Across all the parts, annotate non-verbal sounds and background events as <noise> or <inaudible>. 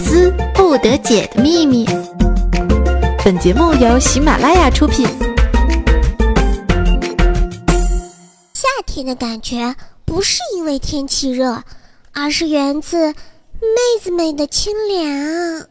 思不得解的秘密。本节目由喜马拉雅出品。夏天的感觉不是因为天气热，而是源自妹子们的清凉。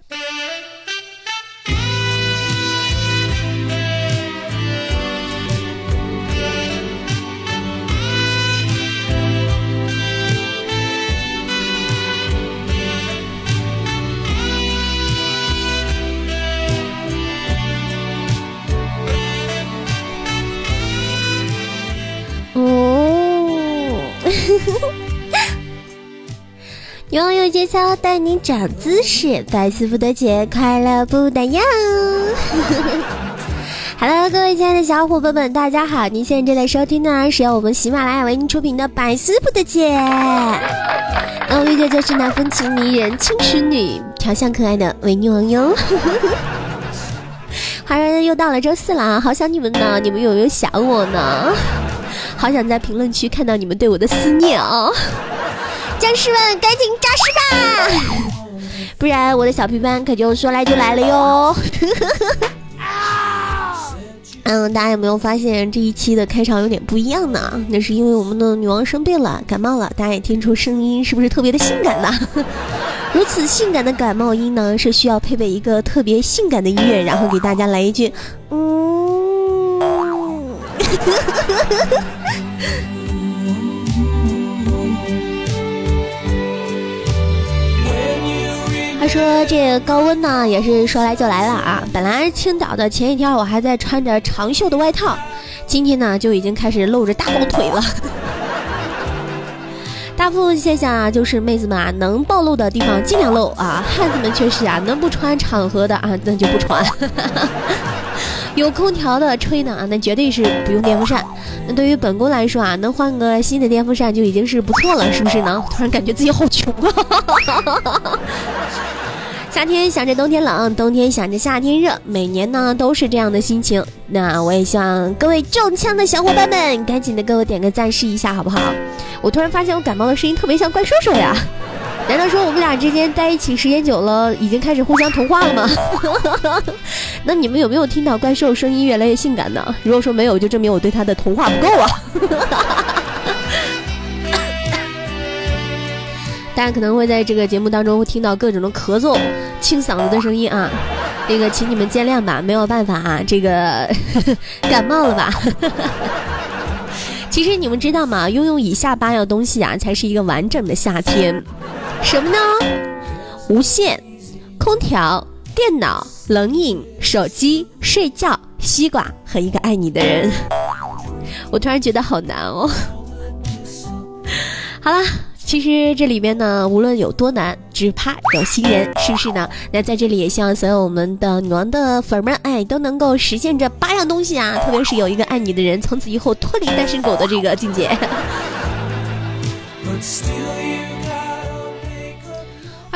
<laughs> 拥有节操带你长姿势，百思不得解，快乐不打烊。<laughs> Hello，各位亲爱的小伙伴们，大家好！您现在正在收听的是由我们喜马拉雅为您出品的《百思不得解》。那我玉姐就是那风情迷人、轻熟女、调香可爱的维女王哟。<laughs> 哈人又到了周四了，好想你们呢！你们有没有想我呢？好想在评论区看到你们对我的思念哦！<laughs> 僵尸们，赶紧扎尸吧，不然我的小皮班可就说来就来了哟！<laughs> 嗯，大家有没有发现这一期的开场有点不一样呢？那是因为我们的女王生病了，感冒了。大家也听出声音是不是特别的性感呢？<laughs> 如此性感的感冒音呢，是需要配备一个特别性感的音乐，然后给大家来一句，嗯。他说：“这高温呢，也是说来就来了啊！本来青岛的前几天我还在穿着长袖的外套，今天呢就已经开始露着大高腿了。<laughs> 大部分现象啊，就是妹子们啊能暴露的地方尽量露啊，汉子们却是啊能不穿场合的啊那就不穿。有空调的吹呢啊，那绝对是不用电风扇。那对于本宫来说啊，能换个新的电风扇就已经是不错了，是不是呢？<laughs> 突然感觉自己好穷啊！<laughs> 夏天想着冬天冷，冬天想着夏天热，每年呢都是这样的心情。那我也希望各位中枪的小伙伴们，赶紧的给我点个赞试一下，好不好？我突然发现我感冒的声音特别像怪兽兽呀。难道说我们俩之间在一起时间久了，已经开始互相同化了吗？<laughs> 那你们有没有听到怪兽声音越来越性感呢？如果说没有，就证明我对他的同化不够啊！<laughs> 大家可能会在这个节目当中会听到各种的咳嗽、清嗓子的声音啊，那个请你们见谅吧，没有办法啊，这个 <laughs> 感冒了吧？其实你们知道吗？拥有以下八样东西啊，才是一个完整的夏天。什么呢？无线、空调、电脑、冷饮、手机、睡觉、西瓜和一个爱你的人。<laughs> 我突然觉得好难哦。<laughs> 好啦。其实这里边呢，无论有多难，只怕有心人，是不是呢？那在这里也希望所有我们的女王的粉们，哎，都能够实现这八样东西啊！特别是有一个爱你的人，从此以后脱离单身狗的这个境界。<laughs>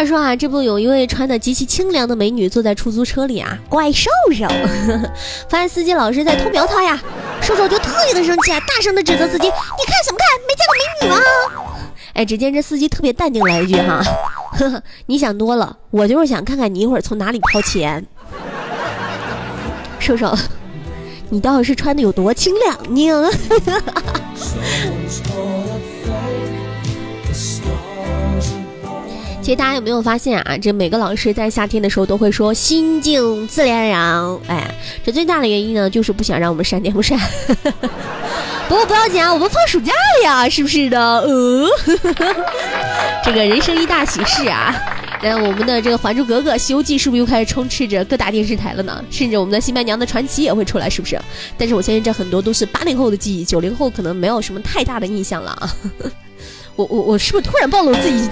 话说啊，这不有一位穿的极其清凉的美女坐在出租车里啊，怪兽兽，<laughs> 发现司机老是在偷瞄她呀，兽兽就特别的生气啊，大声的指责司机：“你看什么看？没见过美女吗？”哎，只见这司机特别淡定来一句哈，呵 <laughs> 呵，你想多了，我就是想看看你一会儿从哪里掏钱。瘦瘦，你到底是穿的有多清凉呢？<laughs> 其实大家有没有发现啊？这每个老师在夏天的时候都会说心静自然凉。哎，这最大的原因呢，就是不想让我们扇电风扇。<laughs> 不过不要紧啊，我们放暑假了呀，是不是的？呃，<laughs> 这个人生一大喜事啊！那我们的这个《还珠格格》《西游记》是不是又开始充斥着各大电视台了呢？甚至我们的《新白娘的传奇》也会出来，是不是？但是我相信这很多都是八零后的记忆，九零后可能没有什么太大的印象了啊。我我我是不是突然暴露自己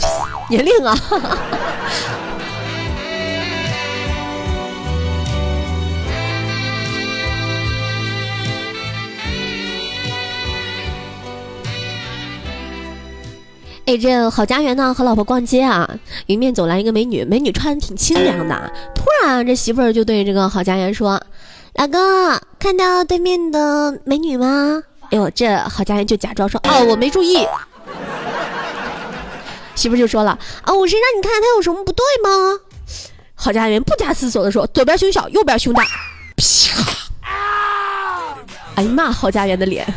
年龄啊？<laughs> 哎，这郝家园呢和老婆逛街啊，迎面走来一个美女，美女穿的挺清凉的。突然，这媳妇儿就对这个郝家园说：“老公，看到对面的美女吗？”哎呦，这郝家园就假装说：“哦，我没注意。”媳妇就说了啊，我是让你看他有什么不对吗？郝家园不假思索的说：“左边胸小，右边胸大。”啪！哎呀妈！郝家园的脸，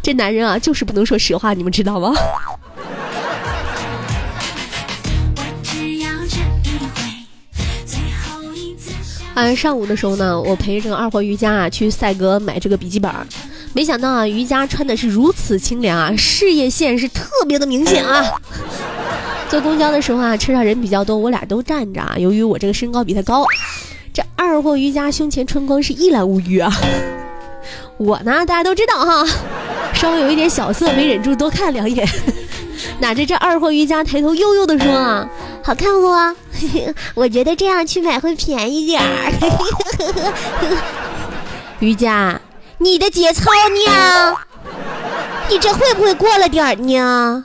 这男人啊，就是不能说实话，你们知道吗？啊，上午的时候呢，我陪着这个二货瑜伽啊去赛格买这个笔记本，没想到啊，瑜伽穿的是如此清凉啊，事业线是特别的明显啊。坐公交的时候啊，车上人比较多，我俩都站着啊。由于我这个身高比他高，这二货瑜伽胸前春光是一览无余啊。我呢，大家都知道哈，稍微有一点小色，没忍住多看两眼。<laughs> 哪知这二货瑜伽抬头悠悠的说啊。好看不？<laughs> 我觉得这样去买会便宜点儿。<laughs> 瑜伽，你的节操呢？你这会不会过了点儿呢？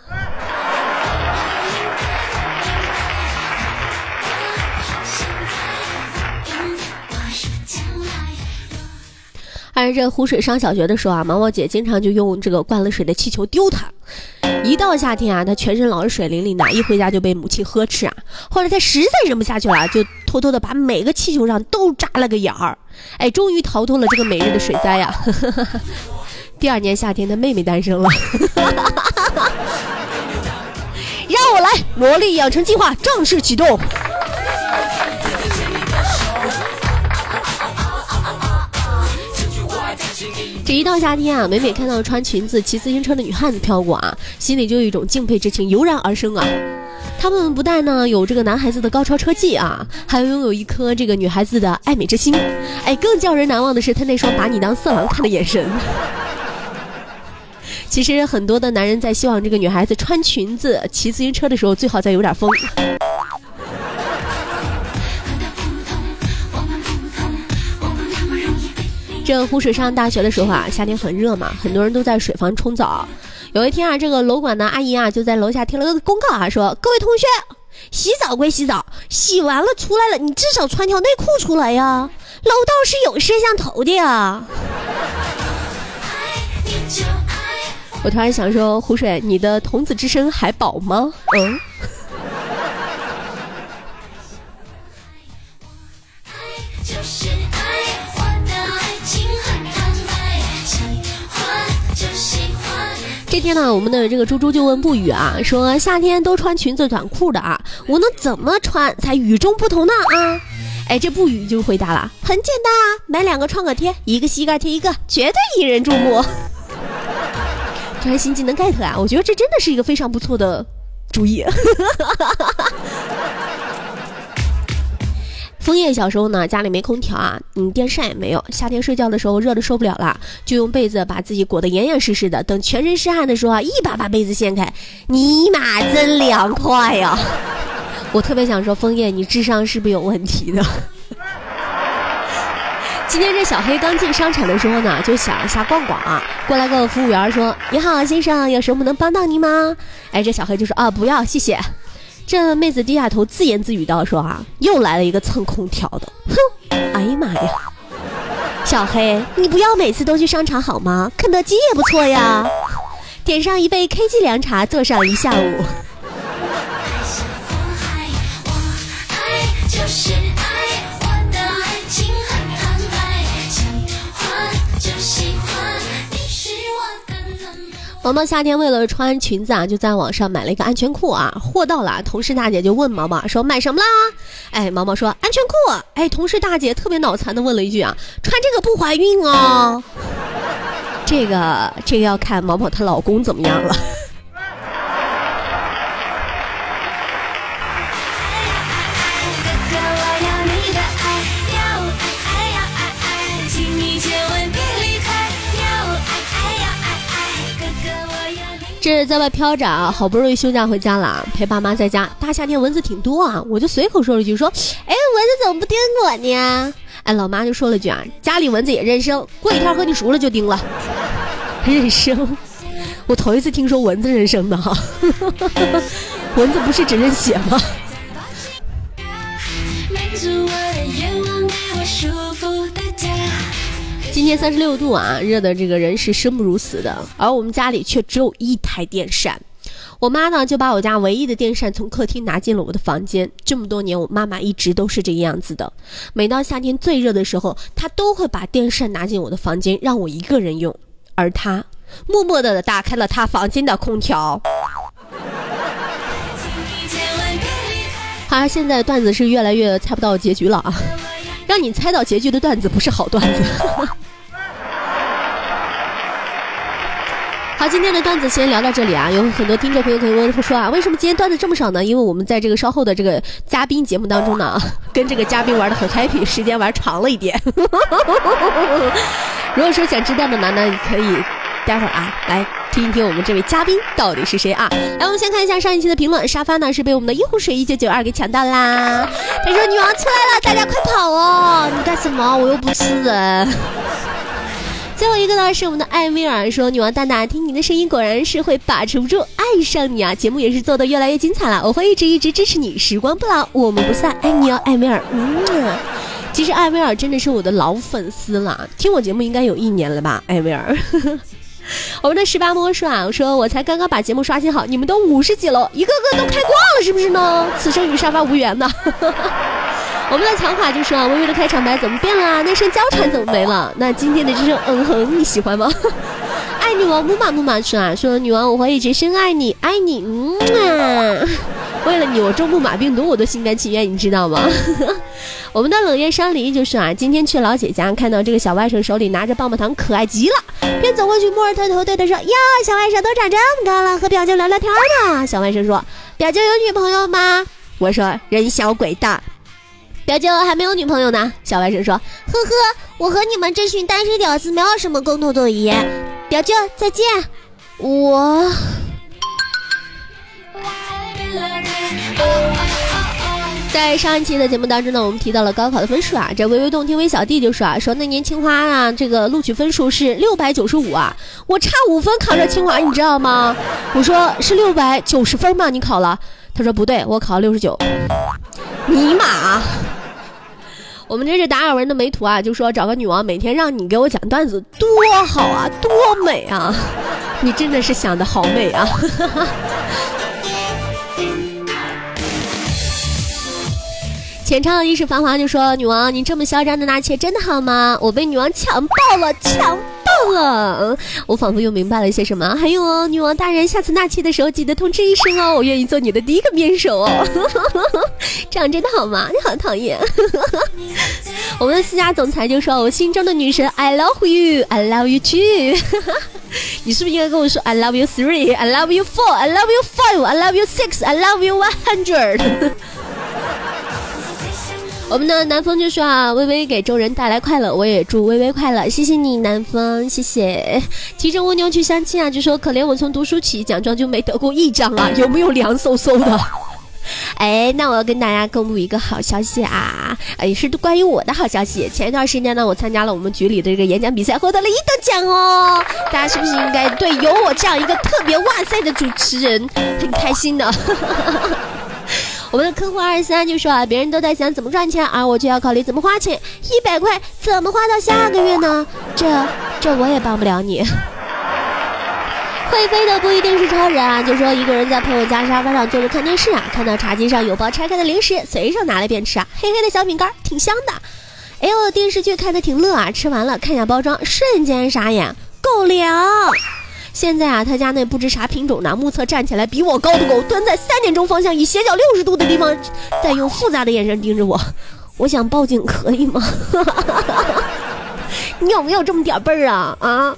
而这湖水上小学的时候啊，毛毛姐经常就用这个灌了水的气球丢他。一到夏天啊，他全身老是水淋淋的，一回家就被母亲呵斥啊。后来他实在忍不下去了，就偷偷的把每个气球上都扎了个眼儿，哎，终于逃脱了这个每日的水灾呀。<laughs> 第二年夏天，他妹妹诞生了。<laughs> 让我来，魔力养成计划正式启动。这一到夏天啊，每每看到穿裙子骑自行车的女汉子飘过啊，心里就有一种敬佩之情油然而生啊。他们不但呢有这个男孩子的高超车技啊，还拥有一颗这个女孩子的爱美之心。哎，更叫人难忘的是他那双把你当色狼看的眼神。<laughs> 其实很多的男人在希望这个女孩子穿裙子骑自行车的时候，最好再有点风。这湖水上大学的时候啊，夏天很热嘛，很多人都在水房冲澡。有一天啊，这个楼管的阿姨啊就在楼下贴了个公告啊，说各位同学，洗澡归洗澡，洗完了出来了，你至少穿条内裤出来呀。楼道是有摄像头的呀。我突然想说，湖水，你的童子之身还保吗？嗯。这天呢，我们的这个猪猪就问不语啊，说夏天都穿裙子短裤的啊，我能怎么穿才与众不同呢？啊，哎，这不语就回答了，很简单啊，买两个创可贴，一个膝盖贴一个，绝对引人注目。突然新技能 get 啊，我觉得这真的是一个非常不错的主意。哈哈哈哈哈枫叶小时候呢，家里没空调啊，嗯，电扇也没有。夏天睡觉的时候热的受不了了，就用被子把自己裹得严严实实的。等全身是汗的时候啊，<laughs> 一把把被子掀开，尼玛真凉快呀！我特别想说，枫叶，你智商是不是有问题的？<laughs> 今天这小黑刚进商场的时候呢，就想一下逛逛啊。过来个服务员说：“你好，先生，有什么能帮到您吗？”哎，这小黑就说：“啊，不要，谢谢。”这妹子低下头，自言自语道：“说啊，又来了一个蹭空调的，哼！哎呀妈呀，小黑，你不要每次都去商场好吗？肯德基也不错呀，点上一杯 K G 凉茶，坐上一下午。”风海，我爱就是爱毛毛夏天为了穿裙子啊，就在网上买了一个安全裤啊。货到了，同事大姐就问毛毛说：“买什么啦？”哎，毛毛说：“安全裤。”哎，同事大姐特别脑残的问了一句啊：“穿这个不怀孕哦？” <laughs> 这个这个要看毛毛她老公怎么样了。这在外飘着啊，好不容易休假回家了，陪爸妈在家。大夏天蚊子挺多啊，我就随口说了一句说：“哎，蚊子怎么不叮我呢？”哎，老妈就说了句啊：“家里蚊子也认生，过几天和你熟了就叮了。<laughs> ”认生，我头一次听说蚊子认生的哈，<laughs> 蚊子不是只认血吗？今天三十六度啊，热的这个人是生不如死的，而我们家里却只有一台电扇。我妈呢就把我家唯一的电扇从客厅拿进了我的房间。这么多年，我妈妈一直都是这个样子的。每到夏天最热的时候，她都会把电扇拿进我的房间，让我一个人用。而她默默的打开了她房间的空调。好现在段子是越来越猜不到结局了啊！让你猜到结局的段子不是好段子。好，今天的段子先聊到这里啊！有很多听众朋友可以问说啊，为什么今天段子这么少呢？因为我们在这个稍后的这个嘉宾节目当中呢，<laughs> 跟这个嘉宾玩的很 happy，时间玩长了一点。<laughs> 如果说想知道的呢，那你可以待会儿啊来。听一听我们这位嘉宾到底是谁啊？来，我们先看一下上一期的评论。沙发呢是被我们的一壶水一九九二给抢到啦。他说：“女王出来了，大家快跑哦！你干什么？我又不是人。”最后一个呢是我们的艾薇儿说：“女王大大，听你的声音果然是会把持不住爱上你啊！节目也是做的越来越精彩了，我会一直一直支持你，时光不老，我们不散，爱你哦，艾薇儿。”嗯，其实艾薇儿真的是我的老粉丝了，听我节目应该有一年了吧，艾薇儿。<laughs> 我们的十八摸说啊，我说我才刚刚把节目刷新好，你们都五十几了，一个个都开挂了，是不是呢？此生与沙发无缘呢。我们的强华就说啊，微微的开场白怎么变了？那声娇喘怎么没了？那今天的这声嗯哼，你喜欢吗？<laughs> 爱女王木马木马说啊，说女王我会一直深爱你，爱你，嗯啊。为了你，我中木马病毒我都心甘情愿，你知道吗？<laughs> 我们的冷月山梨就说啊，今天去老姐家，看到这个小外甥手里拿着棒棒糖，可爱极了，便走过去，摸着他头，对他说：“哟，小外甥都长这么高了，和表舅聊聊天呢。”小外甥说：“表舅有女朋友吗？”我说：“人小鬼大，表舅还没有女朋友呢。”小外甥说：“呵呵，我和你们这群单身屌丝没有什么共同的语言。”表舅再见，我。在上一期的节目当中呢，我们提到了高考的分数啊。这微微动听微小弟就说啊，说那年清华啊，这个录取分数是六百九十五啊，我差五分考上清华，你知道吗？我说是六百九十分吗？你考了？他说不对，我考了六十九。尼玛！我们这是达尔文的美图啊，就说找个女王每天让你给我讲段子，多好啊，多美啊！你真的是想的好美啊！<laughs> 浅唱一世繁华就说：“女王，你这么嚣张的纳妾真的好吗？我被女王强暴了，强暴了！我仿佛又明白了一些什么。还有哦，女王大人，下次纳妾的时候记得通知一声哦，我愿意做你的第一个面首哦。这样真的好吗？你好讨厌。我们的私家总裁就说：我心中的女神，I love you，I love you too。你是不是应该跟我说 I love you three，I love you four，I love you five，I love you six，I love you one hundred。”我们的南风就说啊，微微给众人带来快乐，我也祝微微快乐，谢谢你，南风，谢谢。骑着蜗牛去相亲啊，就说可怜我从读书起奖状就没得过一张啊，<laughs> 有没有凉飕飕的？<laughs> 哎，那我要跟大家公布一个好消息啊，也是关于我的好消息。前一段时间呢，我参加了我们局里的这个演讲比赛，获得了一等奖哦。大家是不是应该对有我这样一个特别哇塞的主持人很开心的？我们的客户二十三就说啊，别人都在想怎么赚钱，而我却要考虑怎么花钱。一百块怎么花到下个月呢？这这我也帮不了你。<laughs> 会飞的不一定是超人啊，就说一个人在朋友家沙发上坐着看电视啊，看到茶几上有包拆开的零食，随手拿来便吃啊，黑黑的小饼干挺香的。哎呦，电视剧看的挺乐啊，吃完了看下包装，瞬间傻眼，狗粮。现在啊，他家那不知啥品种的，目测站起来比我高的狗，蹲在三点钟方向以斜角六十度的地方，在用复杂的眼神盯着我。<laughs> 我想报警，可以吗？<laughs> 你有没有这么点辈儿啊？啊？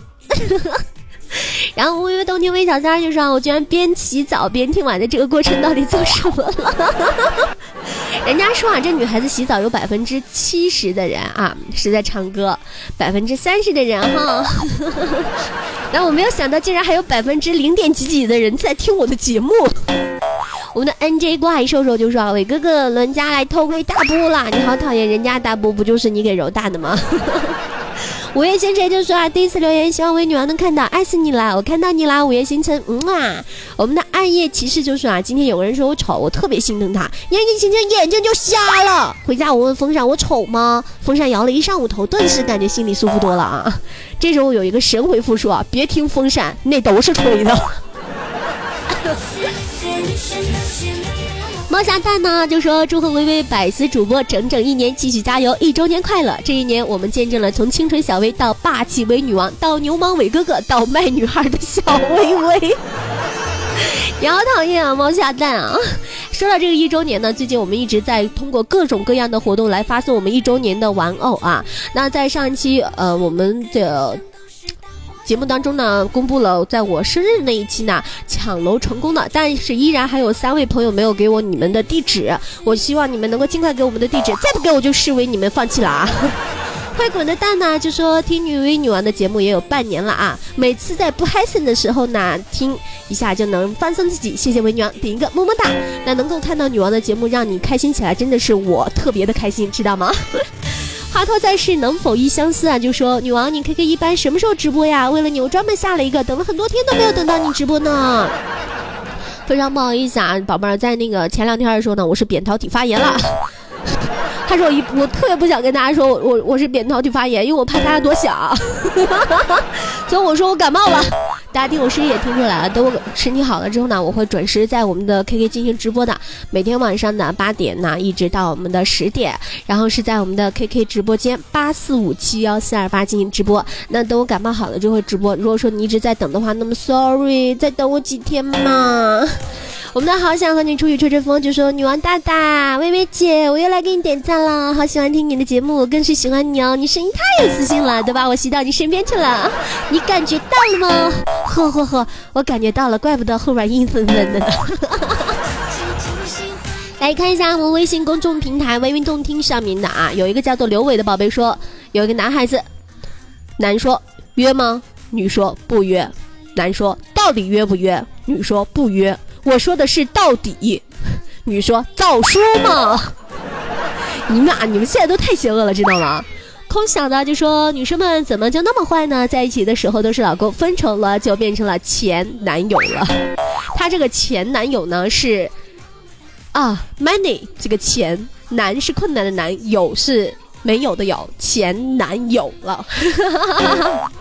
<laughs> 然后微微冬天微小三就说：“我居然边洗澡边听完的这个过程到底做什么了？”人家说啊，这女孩子洗澡有百分之七十的人啊是在唱歌，百分之三十的人哈。<laughs> 那我没有想到，竟然还有百分之零点几几的人在听我的节目。我们的 NJ 怪兽兽就说：“啊，伟哥哥，伦家来偷窥大波了，你好讨厌，人家大波不就是你给揉大的吗？”午夜星辰就说啊，第一次留言，希望我女王能看到，爱死你啦！我看到你啦，五月星辰，嗯啊。我们的暗夜骑士就说啊，今天有个人说我丑，我特别心疼他，眼睛轻轻眼睛就瞎了。回家我问风扇我丑吗？风扇摇了一上午头，顿时感觉心里舒服多了啊。这时候有一个神回复说啊，别听风扇，那都是吹的。猫下蛋呢就说祝贺微微百思主播整整一年，继续加油，一周年快乐！这一年我们见证了从清纯小薇到霸气伪女王，到牛氓伪哥哥，到卖女孩的小薇薇。你好讨厌啊，猫下蛋啊！说到这个一周年呢，最近我们一直在通过各种各样的活动来发送我们一周年的玩偶啊。那在上一期呃我们的。节目当中呢，公布了在我生日那一期呢抢楼成功的，但是依然还有三位朋友没有给我你们的地址，我希望你们能够尽快给我们的地址，再不给我就视为你们放弃了啊！<laughs> 快滚的蛋呢就说听女威女王的节目也有半年了啊，每次在不嗨森的时候呢听一下就能放松自己，谢谢威女王点一个么么哒。那能够看到女王的节目让你开心起来，真的是我特别的开心，知道吗？华佗在世，能否一相思啊？就说女王，你 K K 一般什么时候直播呀？为了你，我专门下了一个，等了很多天都没有等到你直播呢。<laughs> 非常不好意思啊，宝贝儿，在那个前两天的时候呢，我是扁桃体发炎了。<laughs> 他说我一，我特别不想跟大家说我我我是扁桃体发炎，因为我怕大家多想。<laughs> 所以我说我感冒了。大家听我声音也听出来了，等我身体好了之后呢，我会准时在我们的 KK 进行直播的。每天晚上的八点呢，一直到我们的十点，然后是在我们的 KK 直播间八四五七幺四二八进行直播。那等我感冒好了就会直播。如果说你一直在等的话，那么 sorry，再等我几天嘛。我们的好想和你出去吹吹风，就说女王大大、微微姐，我又来给你点赞了，好喜欢听你的节目，更是喜欢你哦，你声音太有磁性了，都把我吸到你身边去了，你感觉到了吗？<laughs> 呵呵呵，我感觉到了，怪不得后边阴森森的呢。来看一下我们微信公众平台“微运动听”上面的啊，有一个叫做刘伟的宝贝说，有一个男孩子，男说约吗？女说不约，男说到底约不约？女说不约。我说的是到底，<laughs> 女说早说嘛！<laughs> 你们俩，你们现在都太邪恶了，知道吗？空想的就说女生们怎么就那么坏呢？在一起的时候都是老公，分手了就变成了前男友了。他这个前男友呢是啊，money 这个钱，难是困难的难，有是没有的有，前男友了。<laughs>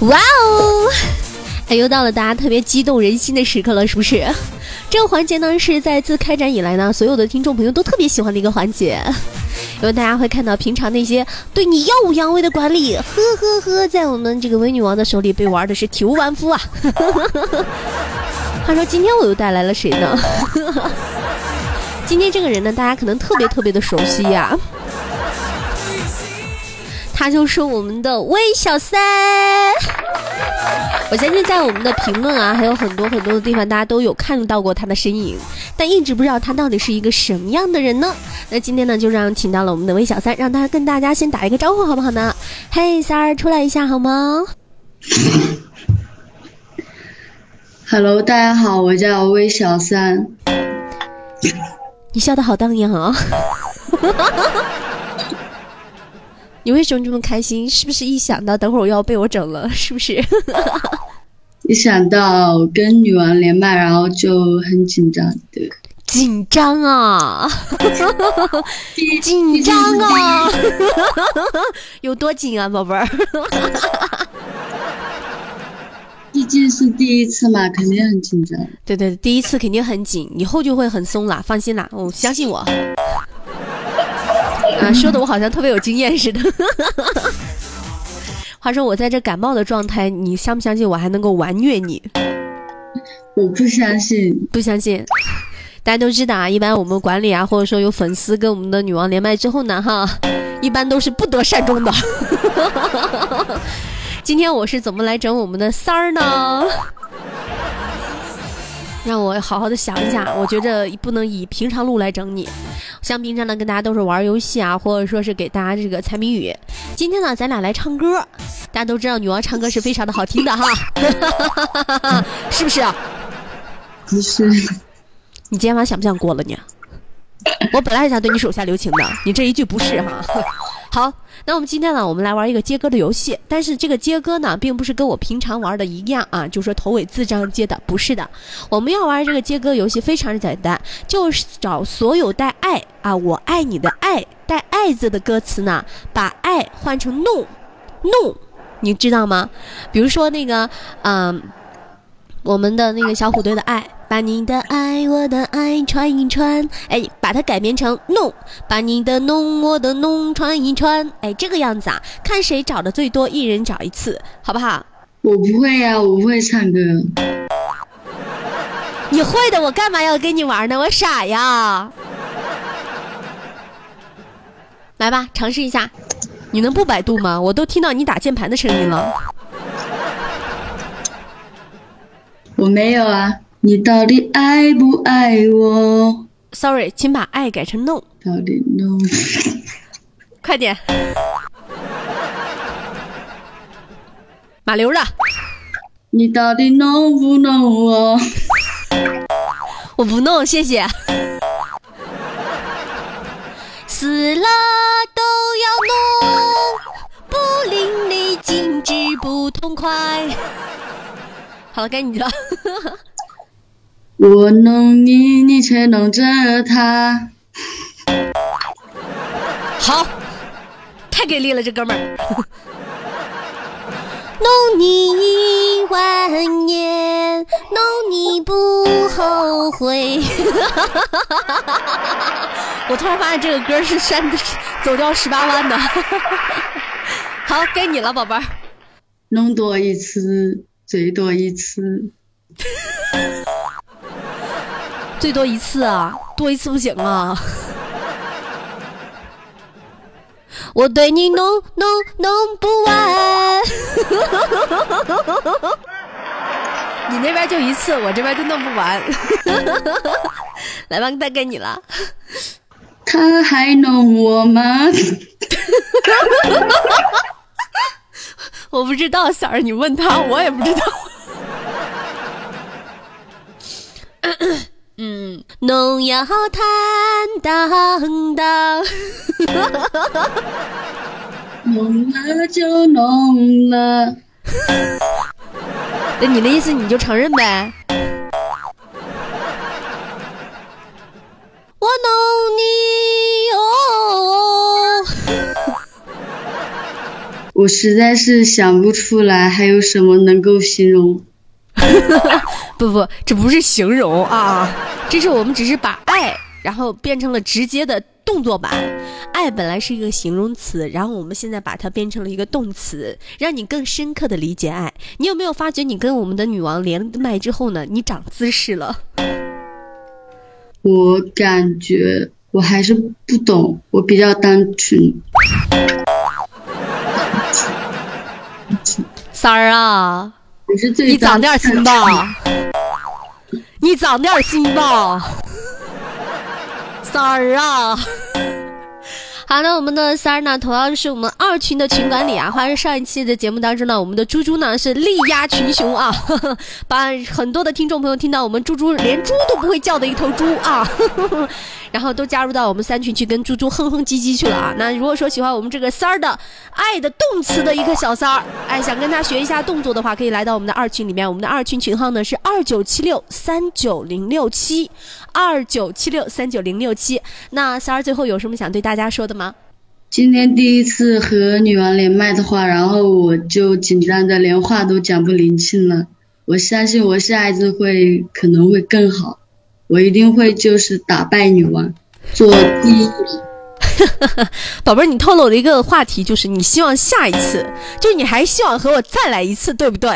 哇哦！哎，又到了大家特别激动人心的时刻了，是不是？这个环节呢，是在自开展以来呢，所有的听众朋友都特别喜欢的一个环节，因为大家会看到平常那些对你耀武扬威的管理，呵呵呵，在我们这个伪女王的手里被玩的是体无完肤啊！<laughs> 话说：“今天我又带来了谁呢？<laughs> 今天这个人呢，大家可能特别特别的熟悉呀。”他就是我们的魏小三，我相信在我们的评论啊，还有很多很多的地方，大家都有看到过他的身影，但一直不知道他到底是一个什么样的人呢？那今天呢，就让请到了我们的魏小三，让他跟大家先打一个招呼，好不好呢？嘿，三儿出来一下好吗？Hello，大家好，我叫魏小三。你笑的好荡漾啊！你为什么这么开心？是不是一想到等会儿我要被我整了？是不是？<laughs> 一想到跟女王连麦，然后就很紧张。对，紧张啊！<laughs> 紧张啊！有多紧啊，宝贝儿？<laughs> 毕竟是第一次嘛，肯定很紧张。对对，第一次肯定很紧，以后就会很松了。放心啦，我相信我。啊，说的我好像特别有经验似的。<laughs> 话说我在这感冒的状态，你相不相信我还能够完虐你？我不相信，不相信。大家都知道啊，一般我们管理啊，或者说有粉丝跟我们的女王连麦之后呢，哈，一般都是不得善终的。<laughs> 今天我是怎么来整我们的三儿呢？让我好好的想一下，我觉着不能以平常路来整你。像平常呢，跟大家都是玩游戏啊，或者说是给大家这个猜谜语。今天呢，咱俩来唱歌。大家都知道女王唱歌是非常的好听的哈，<laughs> 是不是？不是，你今天晚上想不想过了你？我本来还想对你手下留情的，你这一句不是哈。好，那我们今天呢，我们来玩一个接歌的游戏。但是这个接歌呢，并不是跟我平常玩的一样啊，就是说头尾字这样接的，不是的。我们要玩这个接歌游戏非常的简单，就是找所有带爱啊，我爱你的爱带爱字的歌词呢，把爱换成弄弄，你知道吗？比如说那个，嗯，我们的那个小虎队的爱。把你的爱，我的爱传一传，哎，把它改编成弄，把你的弄，我的弄传一传，哎，这个样子啊，看谁找的最多，一人找一次，好不好？我不会呀，我不会唱歌。你会的，我干嘛要跟你玩呢？我傻呀！来吧，尝试一下，你能不百度吗？我都听到你打键盘的声音了。我没有啊。你到底爱不爱我？Sorry，请把爱改成 no。到底 no？快点，马溜的。你到底弄不弄我？我不弄，谢谢。死了都要弄，不淋漓尽致不痛快。好了，该你了。我弄你，你却弄着他。好，太给力了，这哥们儿。<laughs> 弄你一万年，弄你不后悔。<laughs> 我突然发现这个歌是山走掉十八弯的。<laughs> 好，该你了，宝贝儿。弄多一次，最多一次。最多一次啊，多一次不行啊！我对你弄弄弄不完，<laughs> 你那边就一次，我这边就弄不完。<laughs> 来吧，带给你了。他还弄我吗？<laughs> 我不知道，小儿，你问他，我也不知道。<laughs> 嗯，农药坦荡荡，浓了就浓了。那你的意思你就承认呗？我弄我实在是想不出来还有什么能够形容。<laughs> 不不，这不是形容啊，这是我们只是把爱，然后变成了直接的动作版。爱本来是一个形容词，然后我们现在把它变成了一个动词，让你更深刻的理解爱。你有没有发觉，你跟我们的女王连麦之后呢，你长姿势了？我感觉我还是不懂，我比较单纯。三儿啊。你长点心吧，你长点心吧，三儿啊。好的，我们的三儿呢，同样是我们二群的群管理啊。话说上一期的节目当中呢，我们的猪猪呢是力压群雄啊，<laughs> 把很多的听众朋友听到我们猪猪连猪都不会叫的一头猪啊。<laughs> 然后都加入到我们三群去跟猪猪哼哼唧唧去了啊！那如果说喜欢我们这个三儿的爱的动词的一个小三儿，哎，想跟他学一下动作的话，可以来到我们的二群里面。我们的二群群号呢是二九七六三九零六七，二九七六三九零六七。那三儿最后有什么想对大家说的吗？今天第一次和女王连麦的话，然后我就紧张的连话都讲不灵清了。我相信我下一次会可能会更好。我一定会就是打败女王，做第一。宝贝儿，你透露了一个话题，就是你希望下一次，就你还希望和我再来一次，对不对？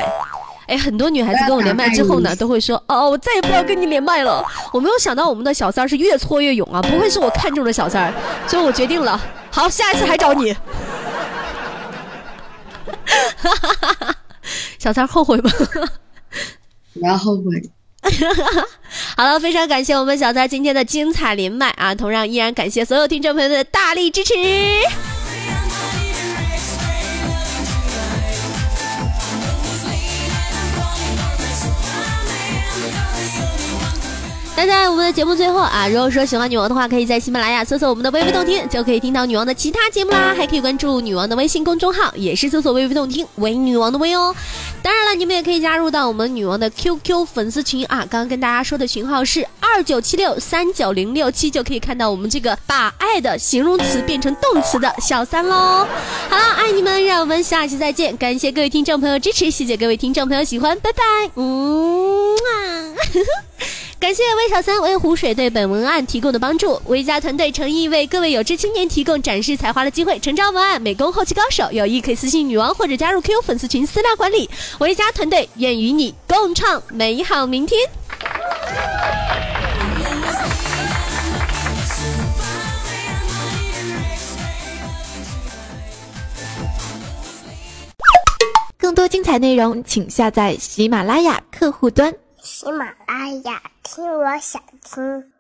哎，很多女孩子跟我连麦之后呢，都会说，哦，我再也不要跟你连麦了。我没有想到我们的小三儿是越挫越勇啊，不会是我看中的小三儿，所以我决定了，好，下一次还找你。小三后悔吗？不要后悔。<laughs> 好了，非常感谢我们小三今天的精彩连麦啊！同样依然感谢所有听众朋友的大力支持。那在我们的节目最后啊，如果说喜欢女王的话，可以在喜马拉雅搜索我们的微微动听，就可以听到女王的其他节目啦。还可以关注女王的微信公众号，也是搜索微微动听，为女王的微哦。当然了，你们也可以加入到我们女王的 QQ 粉丝群啊，刚刚跟大家说的群号是二九七六三九零六七，就可以看到我们这个把爱的形容词变成动词的小三喽。好了，爱你们，让我们下期再见。感谢各位听众朋友支持，谢谢各位听众朋友喜欢，拜拜。嗯啊。感谢魏小三、为湖水对本文案提供的帮助。维家团队诚意为各位有志青年提供展示才华的机会。成长文案、美工、后期高手，有意可以私信女王或者加入 QQ 粉丝群私聊管理。维家团队愿与你共创美好明天。更多精彩内容，请下载喜马拉雅客户端。喜马拉雅，听我想听。